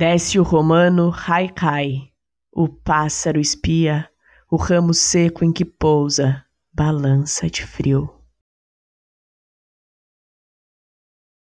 Desce o romano Haikai, o pássaro espia, o ramo seco em que pousa, balança de frio.